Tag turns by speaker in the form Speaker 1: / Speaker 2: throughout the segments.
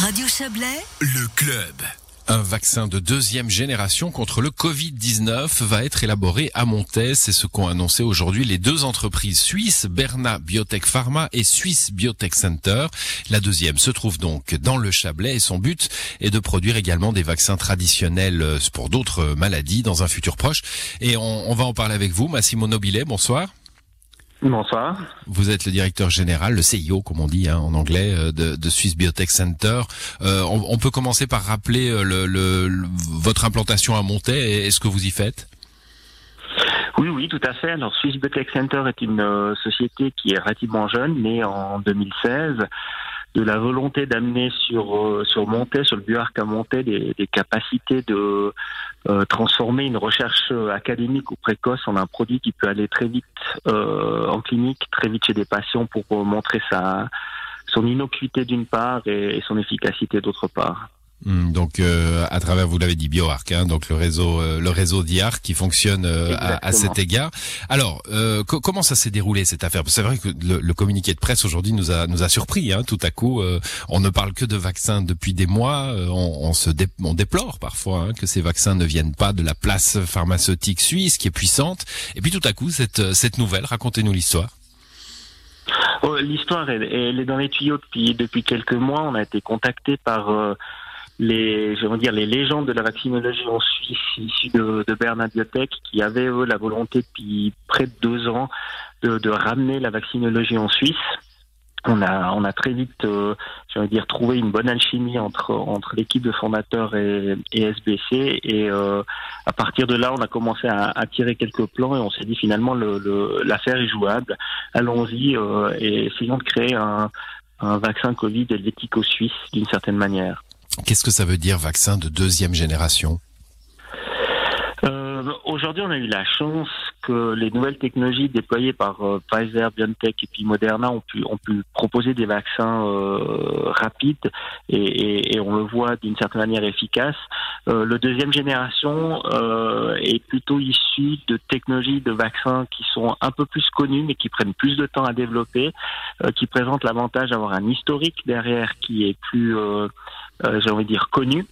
Speaker 1: Radio Chablais,
Speaker 2: Le club.
Speaker 3: Un vaccin de deuxième génération contre le Covid-19 va être élaboré à Montet. C'est ce qu'ont annoncé aujourd'hui les deux entreprises suisses, Berna Biotech Pharma et Swiss Biotech Center. La deuxième se trouve donc dans le Chablais et son but est de produire également des vaccins traditionnels pour d'autres maladies dans un futur proche. Et on, on va en parler avec vous, Massimo Nobile. Bonsoir.
Speaker 4: Bonsoir.
Speaker 3: Vous êtes le directeur général, le CIO comme on dit hein, en anglais, euh, de, de Swiss Biotech Center. Euh, on, on peut commencer par rappeler euh, le, le- le- votre implantation à et, et ce que vous y faites?
Speaker 4: Oui, oui, tout à fait. Alors, Swiss Biotech Center est une euh, société qui est relativement jeune, née en 2016, de la volonté d'amener sur euh, sur Montet, sur le bioarc à Montet, des, capacités de euh, transformer une recherche euh, académique ou précoce en un produit qui peut aller très vite en clinique, très vite chez des patients pour montrer sa son innocuité d'une part et son efficacité d'autre part.
Speaker 3: Hmm, Donc euh, à travers, vous l'avez dit, BioArc, hein, donc le réseau, euh, le réseau d'IARC qui fonctionne euh, à, cet égard. Alors, euh, co- comment ça s'est déroulé cette affaire? C'est vrai que le, le communiqué de presse aujourd'hui nous a nous a surpris. Hein, tout à coup, euh, on ne parle que de vaccins depuis des mois. euh, on, on se dé- on déplore parfois hein, que ces vaccins ne viennent pas de la place pharmaceutique suisse qui est puissante. Et puis tout à coup, cette cette nouvelle, racontez-nous l'histoire.
Speaker 4: Oh, L'histoire, elle, elle est dans les tuyaux depuis, depuis quelques mois. On a été contacté par euh, les, je dire, les légendes de la vaccinologie en Suisse, issues de, de Bernard Biotech, qui avaient eux la volonté depuis près de deux ans de, de ramener la vaccinologie en Suisse. On a, on a très vite, euh, dire, trouvé une bonne alchimie entre entre l'équipe de formateurs et, et SBC. Et euh, à partir de là, on a commencé à, à tirer quelques plans et on s'est dit finalement le- le- l'affaire est jouable allons-y euh, et essayons de créer un, un vaccin Covid helvético-suisse d'une certaine manière.
Speaker 3: Qu'est-ce que ça veut dire vaccin de deuxième génération?
Speaker 4: Euh, Aujourd'hui, on a eu la chance que les nouvelles technologies déployées par euh, Pfizer, BioNTech et puis Moderna ont pu, proposer des vaccins euh, rapides et, on le voit d'une certaine manière efficace. Euh, le deuxième génération est plutôt issu de technologies de vaccins qui sont un peu plus connues mais qui prennent plus de temps à développer, qui présentent l'avantage d'avoir un historique derrière qui est plus, j'ai envie de dire, connu.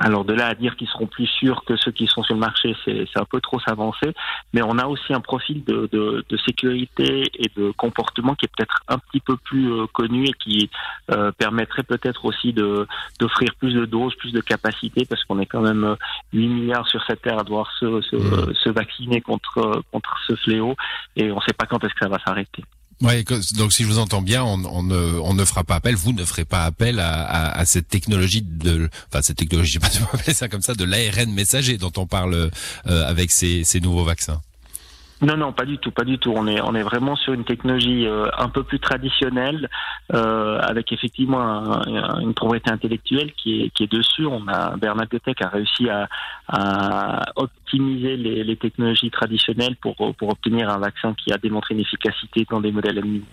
Speaker 4: Alors de là à dire qu'ils seront plus sûrs que ceux qui sont sur le marché, c'est un peu trop s'avancer. Mais on a aussi un profil de, de, de sécurité et de comportement qui est peut-être un petit peu plus euh, connu et qui euh, permettrait peut-être aussi de d'offrir plus de doses, plus de capacités, parce qu'on est quand même euh, 8 milliards sur cette terre à devoir se, se,
Speaker 3: Mhm.
Speaker 4: se vacciner contre euh, contre ce fléau et on ne sait pas quand est-ce que ça va s'arrêter.
Speaker 3: Ouais, donc si je vous entends bien, on, ne, on ne fera pas appel, vous ne ferez pas appel à, à, cette technologie de, enfin cette technologie, je sais pas si appeler ça comme ça, de l'ARN messager dont on parle euh, avec ces nouveaux vaccins.
Speaker 4: Non, non, pas du tout, pas du tout. On est, on est vraiment sur une technologie euh, un peu plus traditionnelle, euh, avec effectivement un- un- une propriété intellectuelle qui est, qui est dessus. On a a réussi à, à optimiser les, les technologies traditionnelles pour, pour obtenir un vaccin qui a démontré une efficacité dans des modèles animaux.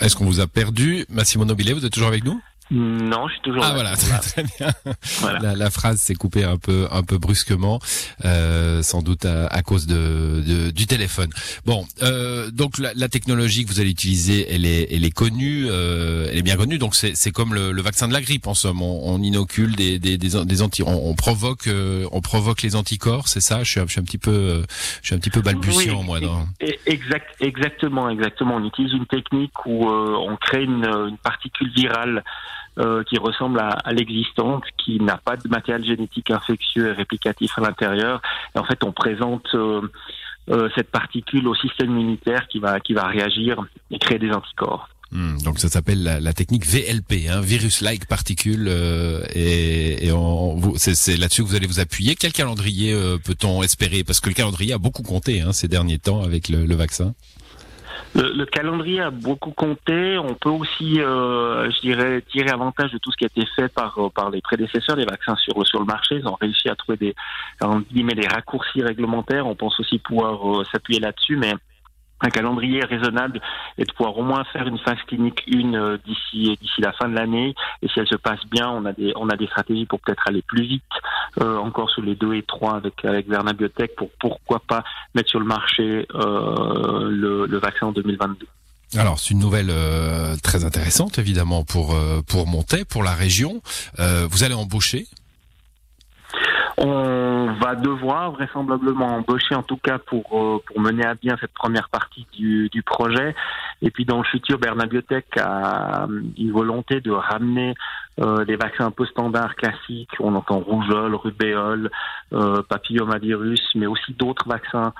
Speaker 3: Est-ce qu'on vous a perdu? Massimo Nobile, vous êtes toujours avec nous?
Speaker 4: Non, je suis toujours
Speaker 3: Ah
Speaker 4: là.
Speaker 3: voilà, très, très bien.
Speaker 4: Voilà.
Speaker 3: La, la phrase s'est coupée un peu, un peu brusquement, euh, sans doute à, à cause de, de- du téléphone. Bon, euh, donc la, la technologie que vous allez utiliser, elle est, elle est connue, euh, elle est bien connue. Donc c'est, c'est comme le, le vaccin de la grippe en somme. On, on inocule des, des, des, des anti, on, on provoque, euh, on provoque les anticorps. C'est ça? Je suis, un- je suis un petit peu, euh, je suis un petit peu balbutiant
Speaker 4: Oui,
Speaker 3: moi. Dans...
Speaker 4: Et- Exact, exactement, exactement. On utilise une technique où euh, on crée une, une particule virale euh, qui ressemble à, l'existante, qui n'a pas de matériel génétique infectieux et réplicatif à l'intérieur. En fait, on présente euh, euh, cette particule au système immunitaire qui va qui va réagir et créer des anticorps.
Speaker 3: Hmm, donc ça s'appelle la, technique VLP, hein, virus-like particule, et, c'est, là-dessus que vous allez vous appuyer. Quel calendrier peut-on espérer? Parce que le calendrier a beaucoup compté hein, ces derniers temps avec le vaccin.
Speaker 4: Le, le calendrier a beaucoup compté. On peut aussi, euh, je dirais, tirer avantage de tout ce qui a été fait par euh, par les prédécesseurs des vaccins sur sur le marché. Ils ont réussi à trouver des des raccourcis réglementaires. On pense aussi pouvoir euh, s'appuyer là-dessus, mais un calendrier raisonnable et de pouvoir au moins faire une phase clinique une euh, d'ici d'ici la fin de l'année et si elle se passe bien on a des on a des stratégies pour peut-être aller plus vite euh, encore sur les deux et trois avec avec pour pourquoi pas mettre sur le marché euh, le, vaccin en 2022
Speaker 3: Alors c'est une nouvelle très intéressante évidemment pour pour Montaix, pour la région. Vous allez embaucher
Speaker 4: On va devoir vraisemblablement embaucher en tout cas pour pour mener à bien cette première partie du, du projet. Et puis dans le futur, Bernard Biotech a une volonté de ramener des vaccins un peu standards classiques. On entend rougeole, rubéole, papillomavirus, mais aussi d'autres vaccins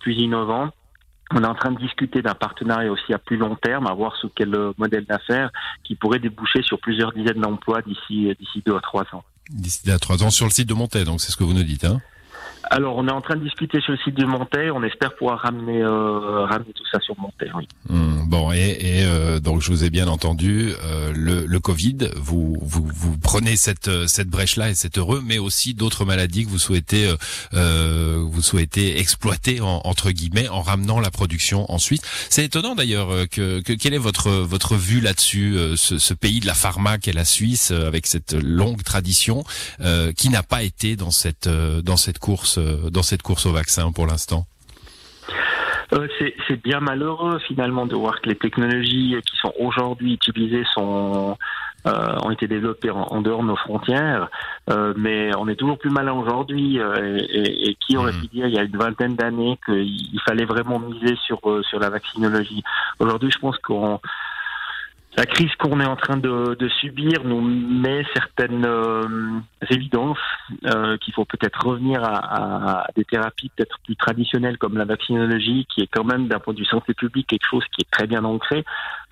Speaker 4: plus innovants. On est en train de discuter d'un partenariat aussi à plus long terme, à voir qu'est le modèle d'affaires qui pourrait déboucher sur plusieurs dizaines d'emplois d'ici deux à trois ans.
Speaker 3: D'ici à trois ans sur le site de Montaigne, donc c'est ce que vous nous dites, hein
Speaker 4: alors, on est en train de discuter sur le site de Montaigne. On espère pouvoir ramener, euh, ramener tout ça sur Montaigne. Oui.
Speaker 3: Hum, bon, et, et euh, donc je vous ai bien entendu. Euh, le, le Covid, vous, vous, vous prenez cette cette brèche-là et c'est heureux, mais aussi d'autres maladies que vous souhaitez euh, vous souhaitez exploiter en, entre guillemets en ramenant la production en Suisse. C'est étonnant d'ailleurs que, que quelle est votre votre vue là-dessus, ce, ce, pays de la pharma qu'est la Suisse avec cette longue tradition qui n'a pas été dans cette dans cette course euh, dans cette course au vaccin pour l'instant
Speaker 4: euh, c'est bien malheureux finalement de voir que les technologies qui sont aujourd'hui utilisées sont euh, ont été développées en, dehors de nos frontières, mais on est toujours plus malin aujourd'hui. Et, qui aurait pu dire il y a une vingtaine d'années qu'il fallait vraiment miser sur sur la vaccinologie Aujourd'hui, je pense qu'on la crise qu'on est en train de, de, subir nous met certaines euh, évidences euh, qu'il faut peut-être revenir à, à, des thérapies peut-être plus traditionnelles comme la vaccinologie, qui est quand même d'un point de vue santé publique quelque chose qui est très bien ancré.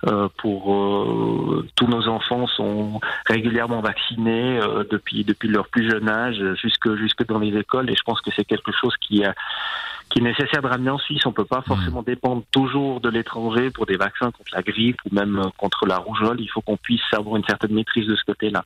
Speaker 4: Euh, pour euh, tous nos enfants sont régulièrement vaccinés euh, depuis depuis leur plus jeune âge jusque jusque dans les écoles et je pense que c'est quelque chose qui a qui est nécessaire de ramener en Suisse. On peut pas forcément dépendre toujours de l'étranger pour des vaccins contre la grippe ou même contre la rougeole. Il faut qu'on puisse avoir une certaine maîtrise de ce côté-là.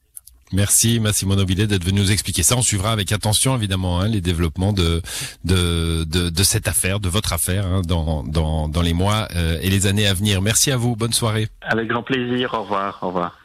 Speaker 3: Merci Massimo Nobile d'être venu nous expliquer ça. On suivra avec attention évidemment hein, les développements de, de, de, de, cette affaire, de votre affaire, hein, dans, dans, dans les mois euh, et les années à venir. Merci à vous, bonne soirée.
Speaker 4: Avec grand plaisir, au revoir, au revoir.